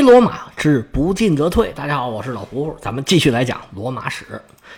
非罗马之不进则退。大家好，我是老胡胡，咱们继续来讲罗马史。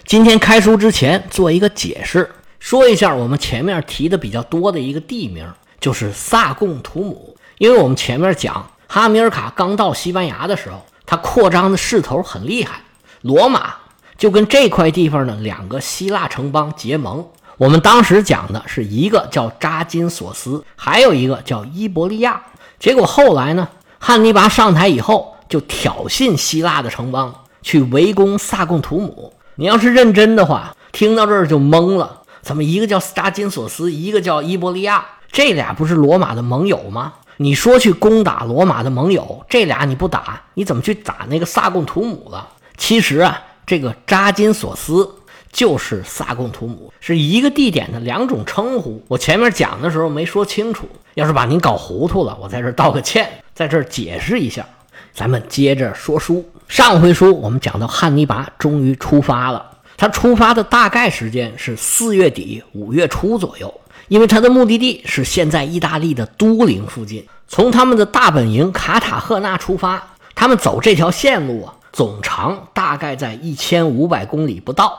今天开书之前做一个解释，说一下我们前面提的比较多的一个地名，就是萨贡图姆。因为我们前面讲哈米尔卡刚到西班牙的时候，他扩张的势头很厉害，罗马就跟这块地方的两个希腊城邦结盟。我们当时讲的是一个叫扎金索斯，还有一个叫伊伯利亚。结果后来呢？汉尼拔上台以后，就挑衅希腊的城邦去围攻萨贡图姆。你要是认真的话，听到这儿就懵了：怎么一个叫扎金索斯，一个叫伊波利亚？这俩不是罗马的盟友吗？你说去攻打罗马的盟友，这俩你不打，你怎么去打那个萨贡图姆了？其实啊，这个扎金索斯就是萨贡图姆，是一个地点的两种称呼。我前面讲的时候没说清楚，要是把您搞糊涂了，我在这道个歉。在这儿解释一下，咱们接着说书。上回书我们讲到汉尼拔终于出发了，他出发的大概时间是四月底五月初左右，因为他的目的地是现在意大利的都灵附近。从他们的大本营卡塔赫纳出发，他们走这条线路啊，总长大概在一千五百公里不到。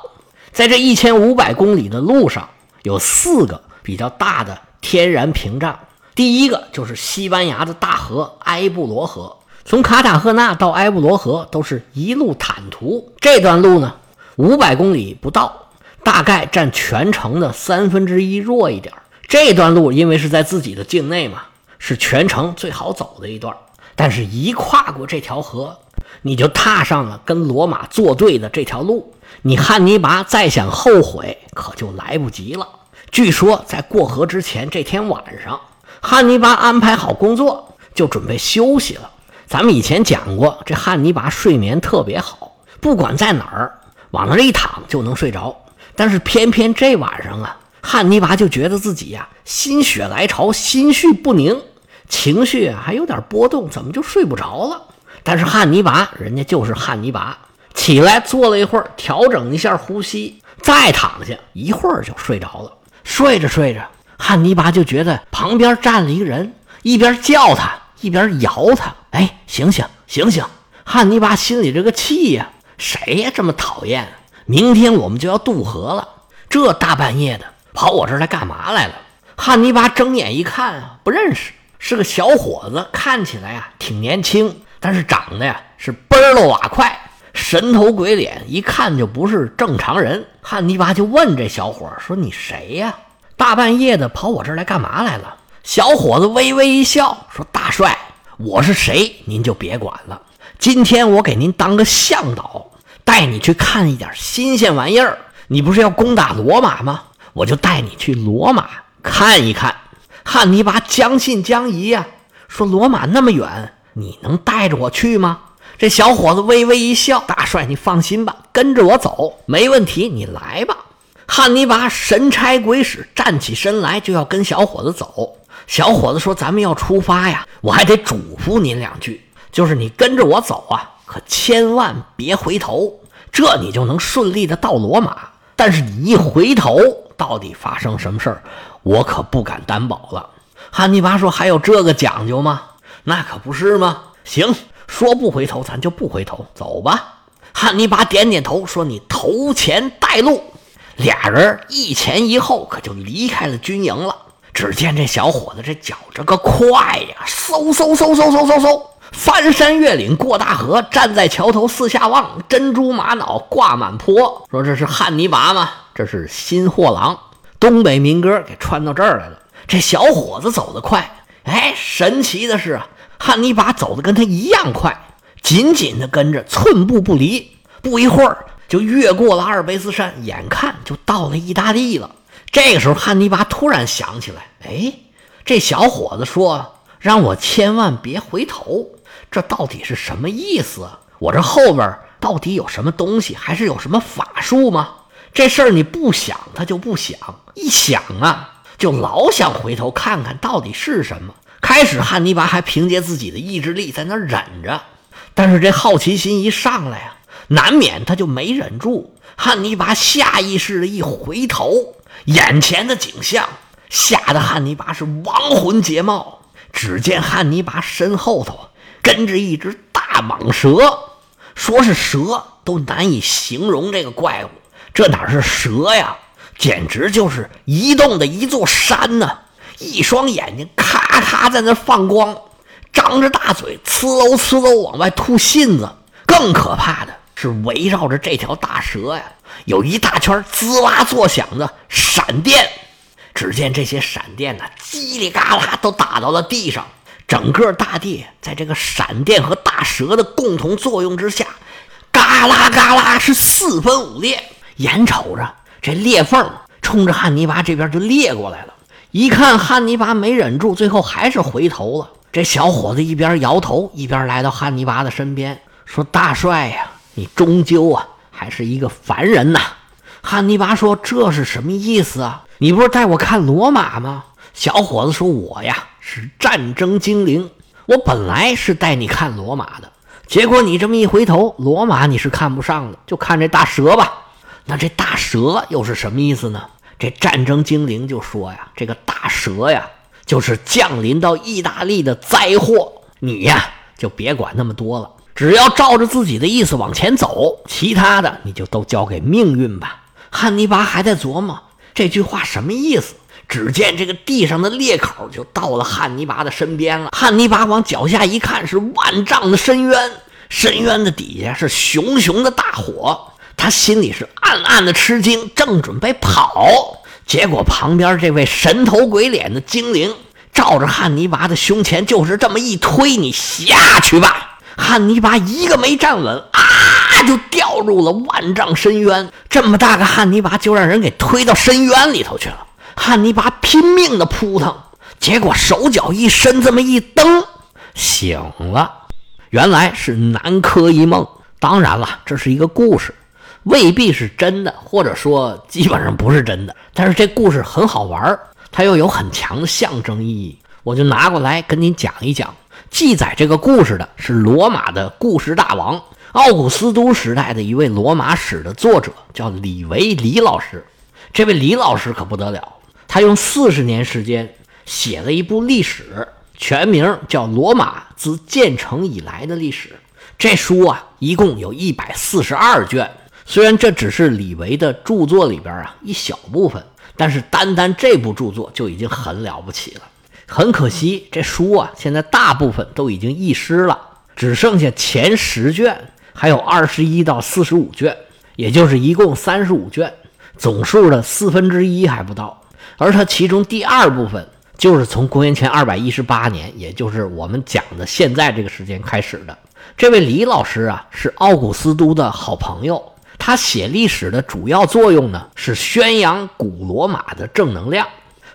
在这一千五百公里的路上，有四个比较大的天然屏障。第一个就是西班牙的大河埃布罗河，从卡塔赫纳到埃布罗河都是一路坦途。这段路呢，五百公里不到，大概占全程的三分之一弱一点。这段路因为是在自己的境内嘛，是全程最好走的一段。但是，一跨过这条河，你就踏上了跟罗马作对的这条路，你汉尼拔再想后悔，可就来不及了。据说在过河之前这天晚上。汉尼拔安排好工作，就准备休息了。咱们以前讲过，这汉尼拔睡眠特别好，不管在哪儿，往那儿一躺就能睡着。但是偏偏这晚上啊，汉尼拔就觉得自己呀心血来潮，心绪不宁，情绪还有点波动，怎么就睡不着了？但是汉尼拔人家就是汉尼拔，起来坐了一会儿，调整一下呼吸，再躺下一会儿就睡着了。睡着睡着。汉尼拔就觉得旁边站了一个人，一边叫他，一边摇他。哎，醒醒，醒醒！汉尼拔心里这个气呀，谁呀这么讨厌？明天我们就要渡河了，这大半夜的跑我这儿来干嘛来了？汉尼拔睁眼一看啊，不认识，是个小伙子，看起来呀挺年轻，但是长得呀是奔儿了瓦块，神头鬼脸，一看就不是正常人。汉尼拔就问这小伙说：“你谁呀？”大半夜的跑我这儿来干嘛来了？小伙子微微一笑，说：“大帅，我是谁，您就别管了。今天我给您当个向导，带你去看一点新鲜玩意儿。你不是要攻打罗马吗？我就带你去罗马看一看。”汉尼拔将信将疑呀，说：“罗马那么远，你能带着我去吗？”这小伙子微微一笑：“大帅，你放心吧，跟着我走，没问题，你来吧。”汉尼拔神差鬼使，站起身来就要跟小伙子走。小伙子说：“咱们要出发呀，我还得嘱咐您两句，就是你跟着我走啊，可千万别回头，这你就能顺利的到罗马。但是你一回头，到底发生什么事儿，我可不敢担保了。”汉尼拔说：“还有这个讲究吗？那可不是吗？行，说不回头，咱就不回头，走吧。”汉尼拔点点头说：“你头前带路。”俩人一前一后，可就离开了军营了。只见这小伙子这脚这个快呀，嗖嗖嗖嗖嗖嗖嗖，翻山越岭过大河，站在桥头四下望，珍珠玛瑙挂满坡。说这是汉尼拔吗？这是新货郎，东北民歌给穿到这儿来了。这小伙子走得快，哎，神奇的是啊，汉尼拔走的跟他一样快，紧紧的跟着，寸步不离。不一会儿。就越过了阿尔卑斯山，眼看就到了意大利了。这个时候，汉尼拔突然想起来：“哎，这小伙子说让我千万别回头，这到底是什么意思？我这后边到底有什么东西，还是有什么法术吗？这事儿你不想，他就不想；一想啊，就老想回头看看到底是什么。开始，汉尼拔还凭借自己的意志力在那忍着，但是这好奇心一上来啊。难免他就没忍住，汉尼拔下意识的一回头，眼前的景象吓得汉尼拔是亡魂皆冒。只见汉尼拔身后头跟着一只大大蟒蛇，说是蛇都难以形容这个怪物，这哪是蛇呀？简直就是移动的一座山呢！一双眼睛咔咔在那放光，张着大嘴，呲喽呲喽往外吐信子。更可怕的是，围绕着这条大蛇呀，有一大圈滋啦作响的闪电。只见这些闪电呢，叽里嘎啦都打到了地上，整个大地在这个闪电和大蛇的共同作用之下，嘎啦嘎啦是四分五裂。眼瞅着这裂缝冲着汉尼拔这边就裂过来了，一看汉尼拔没忍住，最后还是回头了。这小伙子一边摇头，一边来到汉尼拔的身边，说：“大帅呀，你终究啊还是一个凡人呐。”汉尼拔说：“这是什么意思啊？你不是带我看罗马吗？”小伙子说：“我呀是战争精灵，我本来是带你看罗马的，结果你这么一回头，罗马你是看不上的，就看这大蛇吧。那这大蛇又是什么意思呢？这战争精灵就说呀：这个大蛇呀，就是降临到意大利的灾祸。你呀就别管那么多了，只要照着自己的意思往前走，其他的你就都交给命运吧。”汉尼拔还在琢磨这句话什么意思，只见这个地上的裂口就到了汉尼拔的身边了。汉尼拔往脚下一看，是万丈的深渊，深渊的底下是熊熊的大火。他心里是暗暗的吃惊，正准备跑，结果旁边这位神头鬼脸的精灵照着汉尼拔的胸前就是这么一推：“你下去吧！”汉尼拔一个没站稳啊！就掉入了万丈深渊，这么大个汉尼拔就让人给推到深渊里头去了。汉尼拔拼命的扑腾，结果手脚一伸，这么一蹬，醒了。原来是南柯一梦。当然了，这是一个故事，未必是真的，或者说基本上不是真的。但是这故事很好玩，它又有很强的象征意义，我就拿过来跟您讲一讲。记载这个故事的是罗马的故事大王。奥古斯都时代的一位罗马史的作者叫李维李老师，这位李老师可不得了，他用四十年时间写了一部历史，全名叫《罗马自建成以来的历史》。这书啊，一共有一百四十二卷。虽然这只是李维的著作里边啊一小部分，但是单单这部著作就已经很了不起了。很可惜，这书啊现在大部分都已经遗失了，只剩下前十卷。还有二十一到四十五卷，也就是一共三十五卷，总数的四分之一还不到。而它其中第二部分就是从公元前二百一十八年，也就是我们讲的现在这个时间开始的。这位李老师啊，是奥古斯都的好朋友。他写历史的主要作用呢，是宣扬古罗马的正能量，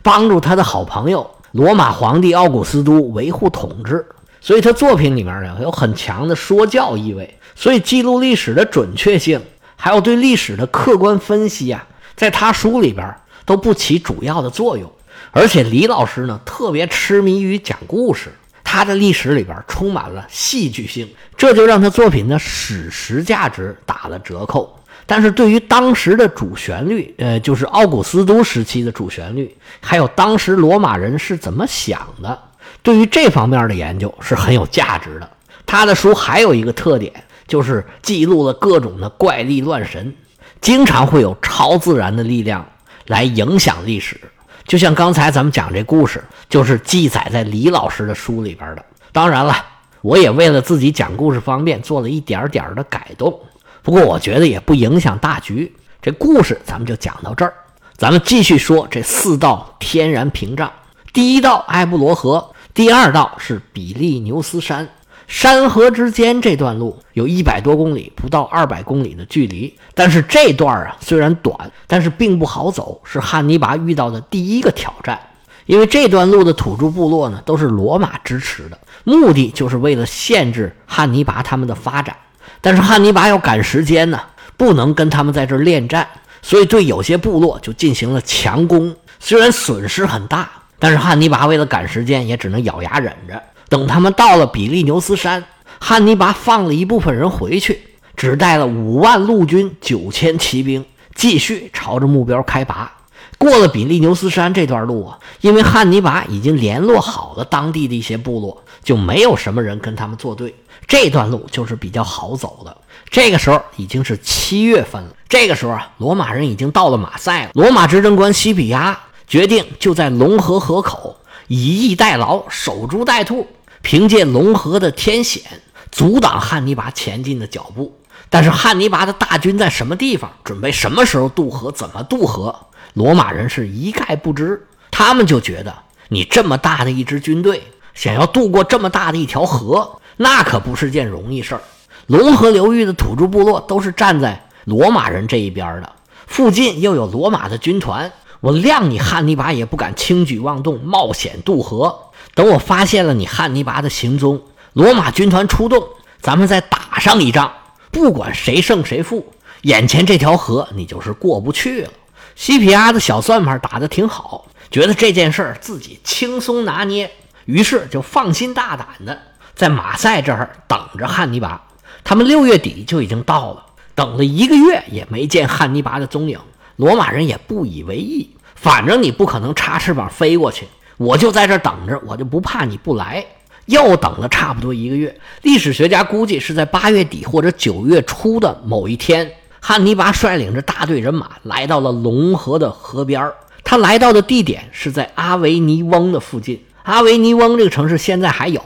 帮助他的好朋友罗马皇帝奥古斯都维护统治。所以他作品里面呢，有很强的说教意味。所以，记录历史的准确性，还有对历史的客观分析啊，在他书里边都不起主要的作用。而且，李老师呢特别痴迷于讲故事，他的历史里边充满了戏剧性，这就让他作品的史实价值打了折扣。但是对于当时的主旋律，呃，就是奥古斯都时期的主旋律，还有当时罗马人是怎么想的，对于这方面的研究是很有价值的。他的书还有一个特点。就是记录了各种的怪力乱神，经常会有超自然的力量来影响历史。就像刚才咱们讲这故事，就是记载在李老师的书里边的。当然了，我也为了自己讲故事方便，做了一点点的改动。不过我觉得也不影响大局。这故事咱们就讲到这儿，咱们继续说这四道天然屏障。第一道埃布罗河，第二道是比利牛斯山。山河之间这段路有一百多公里，不到二百公里的距离。但是这段啊虽然短，但是并不好走，是汉尼拔遇到的第一个挑战。因为这段路的土著部落呢都是罗马支持的，目的就是为了限制汉尼拔他们的发展。但是汉尼拔要赶时间呢，不能跟他们在这儿恋战，所以对有些部落就进行了强攻。虽然损失很大，但是汉尼拔为了赶时间，也只能咬牙忍着。等他们到了比利牛斯山，汉尼拔放了一部分人回去，只带了五万陆军、九千骑兵，继续朝着目标开拔。过了比利牛斯山这段路啊，因为汉尼拔已经联络好了当地的一些部落，就没有什么人跟他们作对。这段路就是比较好走的。这个时候已经是七月份了。这个时候啊，罗马人已经到了马赛了。罗马执政官西比亚决定就在龙河河口以逸待劳，守株待兔，凭借龙河的天险阻挡汉尼拔前进的脚步。但是汉尼拔的大军在什么地方，准备什么时候渡河，怎么渡河，罗马人是一概不知。他们就觉得你这么大的一支军队，想要渡过这么大的一条河，那可不是件容易事儿。龙河流域的土著部落都是站在罗马人这一边的，附近又有罗马的军团，我谅你汉尼拔也不敢轻举妄动，冒险渡河。等我发现了你汉尼拔的行踪，罗马军团出动，咱们再打上一仗，不管谁胜谁负，眼前这条河你就是过不去了。西皮阿的小算盘打得挺好，觉得这件事儿自己轻松拿捏，于是就放心大胆的在马赛这儿等着汉尼拔。他们六月底就已经到了，等了一个月也没见汉尼拔的踪影。罗马人也不以为意，反正你不可能插翅膀飞过去，我就在这儿等着，我就不怕你不来。又等了差不多一个月，历史学家估计是在八月底或者九月初的某一天，汉尼拔率领着大队人马来到了龙河的河边他来到的地点是在阿维尼翁的附近。阿维尼翁这个城市现在还有，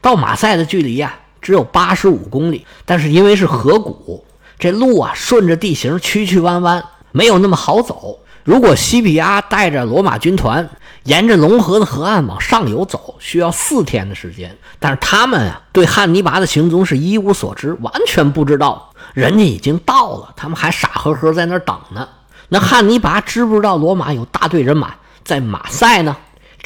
到马赛的距离呀。只有八十五公里，但是因为是河谷，这路啊顺着地形曲曲弯弯，没有那么好走。如果西比亚带着罗马军团沿着龙河的河岸往上游走，需要四天的时间。但是他们啊对汉尼拔的行踪是一无所知，完全不知道人家已经到了，他们还傻呵呵在那儿等呢。那汉尼拔知不知道罗马有大队人马在马赛呢？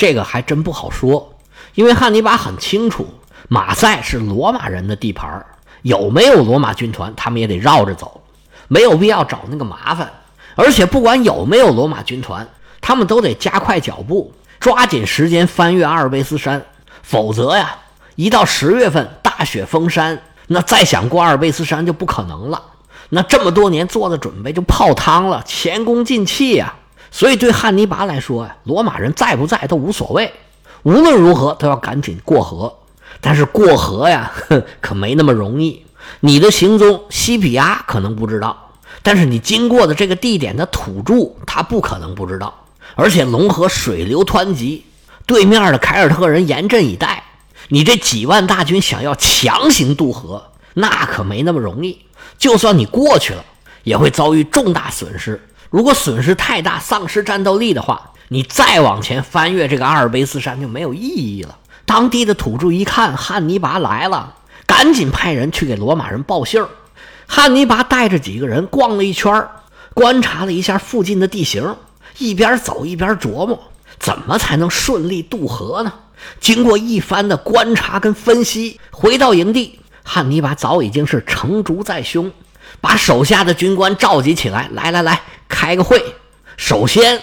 这个还真不好说，因为汉尼拔很清楚。马赛是罗马人的地盘有没有罗马军团，他们也得绕着走，没有必要找那个麻烦。而且不管有没有罗马军团，他们都得加快脚步，抓紧时间翻越阿尔卑斯山，否则呀，一到十月份大雪封山，那再想过阿尔卑斯山就不可能了。那这么多年做的准备就泡汤了，前功尽弃呀。所以对汉尼拔来说呀，罗马人在不在都无所谓，无论如何都要赶紧过河。但是过河呀，可没那么容易。你的行踪，西比亚可能不知道，但是你经过的这个地点的土著，他不可能不知道。而且龙河水流湍急，对面的凯尔特人严阵以待，你这几万大军想要强行渡河，那可没那么容易。就算你过去了，也会遭遇重大损失。如果损失太大，丧失战斗力的话，你再往前翻越这个阿尔卑斯山就没有意义了。当地的土著一看汉尼拔来了，赶紧派人去给罗马人报信儿。汉尼拔带着几个人逛了一圈，观察了一下附近的地形，一边走一边琢磨怎么才能顺利渡河呢？经过一番的观察跟分析，回到营地，汉尼拔早已经是成竹在胸，把手下的军官召集起来，来来来，开个会。首先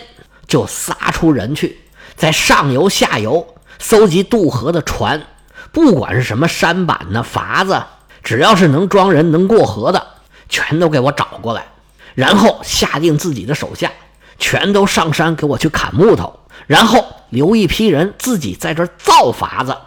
就撒出人去，在上游、下游。搜集渡河的船，不管是什么舢板呢、筏子，只要是能装人、能过河的，全都给我找过来。然后下令自己的手下，全都上山给我去砍木头，然后留一批人自己在这造筏子，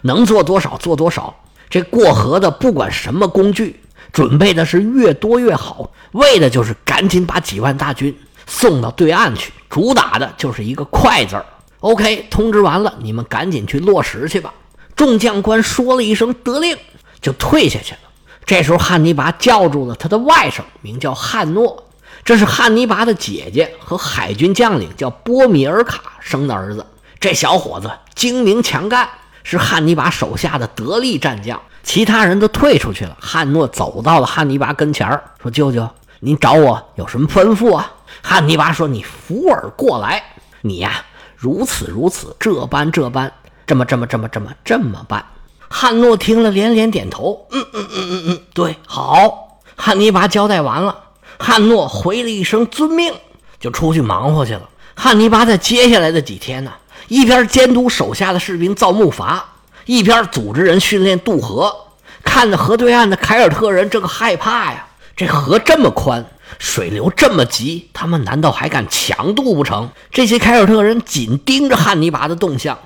能做多少做多少。这过河的不管什么工具，准备的是越多越好，为的就是赶紧把几万大军送到对岸去。主打的就是一个快字儿。OK，通知完了，你们赶紧去落实去吧。众将官说了一声得令，就退下去了。这时候，汉尼拔叫住了他的外甥，名叫汉诺，这是汉尼拔的姐姐和海军将领叫波米尔卡生的儿子。这小伙子精明强干，是汉尼拔手下的得力战将。其他人都退出去了，汉诺走到了汉尼拔跟前儿说：“舅舅，您找我有什么吩咐啊？”汉尼拔说：“你扶耳过来，你呀。”如此如此，这般这般，这么这么这么这么这么办。汉诺听了连连点头，嗯嗯嗯嗯嗯，对，好。汉尼拔交代完了，汉诺回了一声遵命，就出去忙活去了。汉尼拔在接下来的几天呢，一边监督手下的士兵造木筏，一边组织人训练渡河。看着河对岸的凯尔特人，这个害怕呀，这河这么宽。水流这么急，他们难道还敢强渡不成？这些凯尔特人紧盯着汉尼拔的动向，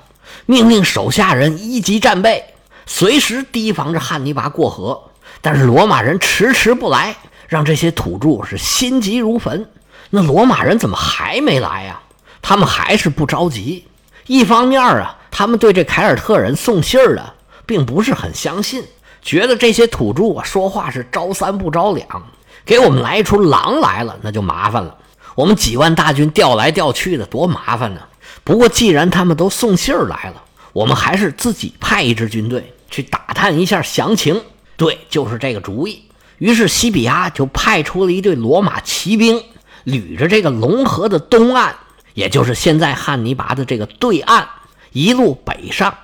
命令手下人一级战备，随时提防着汉尼拔过河。但是罗马人迟迟不来，让这些土著是心急如焚。那罗马人怎么还没来呀？他们还是不着急。一方面啊，他们对这凯尔特人送信儿的并不是很相信，觉得这些土著啊说话是招三不着两，给我们来一出狼来了那就麻烦了。我们几万大军调来调去的多麻烦呢。不过既然他们都送信儿来了，我们还是自己派一支军队去打探一下详情。对，就是这个主意。于是西比亚就派出了一队罗马骑兵。捋着这个龙河的东岸，也就是现在汉尼拔的这个对岸，一路北上，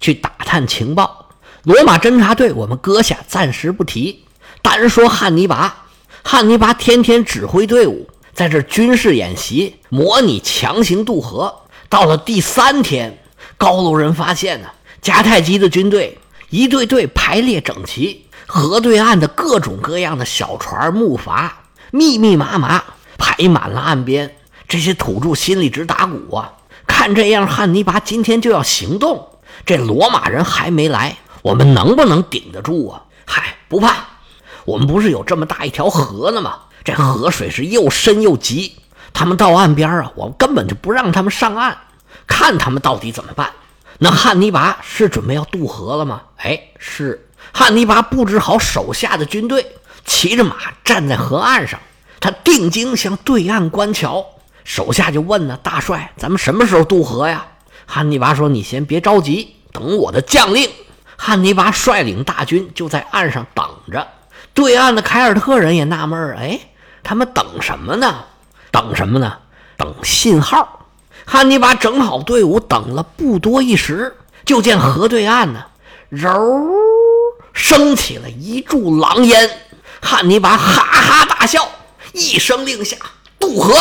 去打探情报。罗马侦察队我们搁下，暂时不提。单说汉尼拔，汉尼拔天天指挥队伍在这军事演习，模拟强行渡河。到了第三天，高卢人发现呢，迦太基的军队一队队排列整齐，河对岸的各种各样的小船木筏密密麻麻。排满了岸边，这些土著心里直打鼓啊！看这样，汉尼拔今天就要行动，这罗马人还没来，我们能不能顶得住啊？嗨，不怕，我们不是有这么大一条河呢吗？这河水是又深又急，他们到岸边啊，我们根本就不让他们上岸，看他们到底怎么办。那汉尼拔是准备要渡河了吗？哎，是。汉尼拔布置好手下的军队，骑着马站在河岸上。他定睛向对岸观瞧，手下就问呢：“大帅，咱们什么时候渡河呀？”汉尼拔说：“你先别着急，等我的将令。”汉尼拔率领大军就在岸上等着。对岸的凯尔特人也纳闷儿：“哎，他们等什么呢？等什么呢？等信号。”汉尼拔整好队伍，等了不多一时，就见河对岸呢，柔升起了一柱狼烟。汉尼拔哈哈大笑。一声令下，渡河。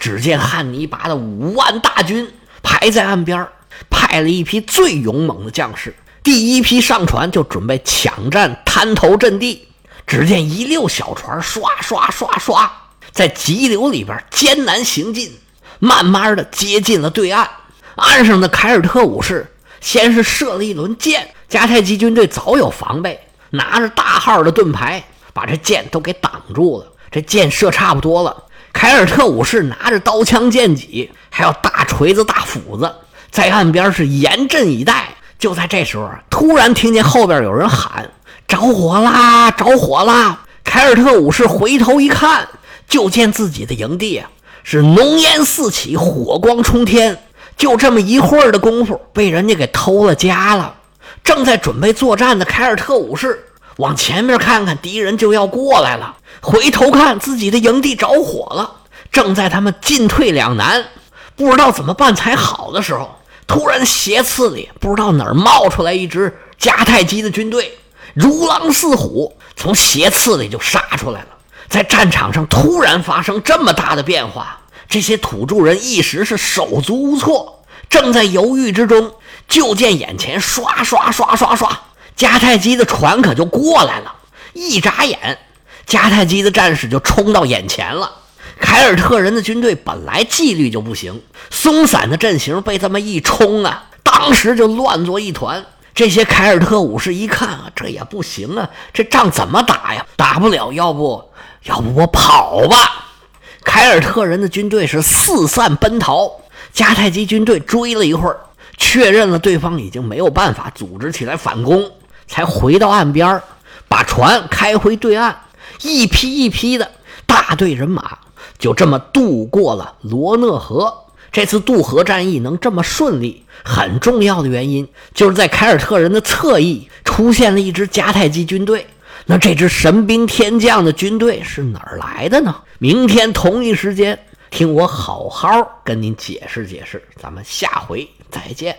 只见汉尼拔的五万大军排在岸边，派了一批最勇猛的将士，第一批上船就准备抢占滩头阵地。只见一溜小船刷刷刷刷在急流里边艰难行进，慢慢的接近了对岸。岸上的凯尔特武士先是射了一轮箭，迦太基军队早有防备，拿着大号的盾牌把这箭都给挡住了。这箭射差不多了，凯尔特武士拿着刀枪剑戟，还有大锤子、大斧子，在岸边是严阵以待。就在这时候，突然听见后边有人喊：“着火啦！着火啦！”凯尔特武士回头一看，就见自己的营地啊是浓烟四起，火光冲天。就这么一会儿的功夫，被人家给偷了家了。正在准备作战的凯尔特武士往前面看看，敌人就要过来了。回头看自己的营地着火了，正在他们进退两难，不知道怎么办才好的时候，突然斜刺里不知道哪儿冒出来一支迦太基的军队，如狼似虎，从斜刺里就杀出来了。在战场上突然发生这么大的变化，这些土著人一时是手足无措，正在犹豫之中，就见眼前刷刷刷刷刷，迦太基的船可就过来了，一眨眼。迦太基的战士就冲到眼前了，凯尔特人的军队本来纪律就不行，松散的阵型被这么一冲啊，当时就乱作一团。这些凯尔特武士一看啊，这也不行啊，这仗怎么打呀？打不了，要不要不我跑吧？凯尔特人的军队是四散奔逃，迦太基军队追了一会儿，确认了对方已经没有办法组织起来反攻，才回到岸边，把船开回对岸。一批一批的大队人马就这么渡过了罗讷河。这次渡河战役能这么顺利，很重要的原因就是在凯尔特人的侧翼出现了一支迦太基军队。那这支神兵天将的军队是哪儿来的呢？明天同一时间，听我好好跟您解释解释。咱们下回再见。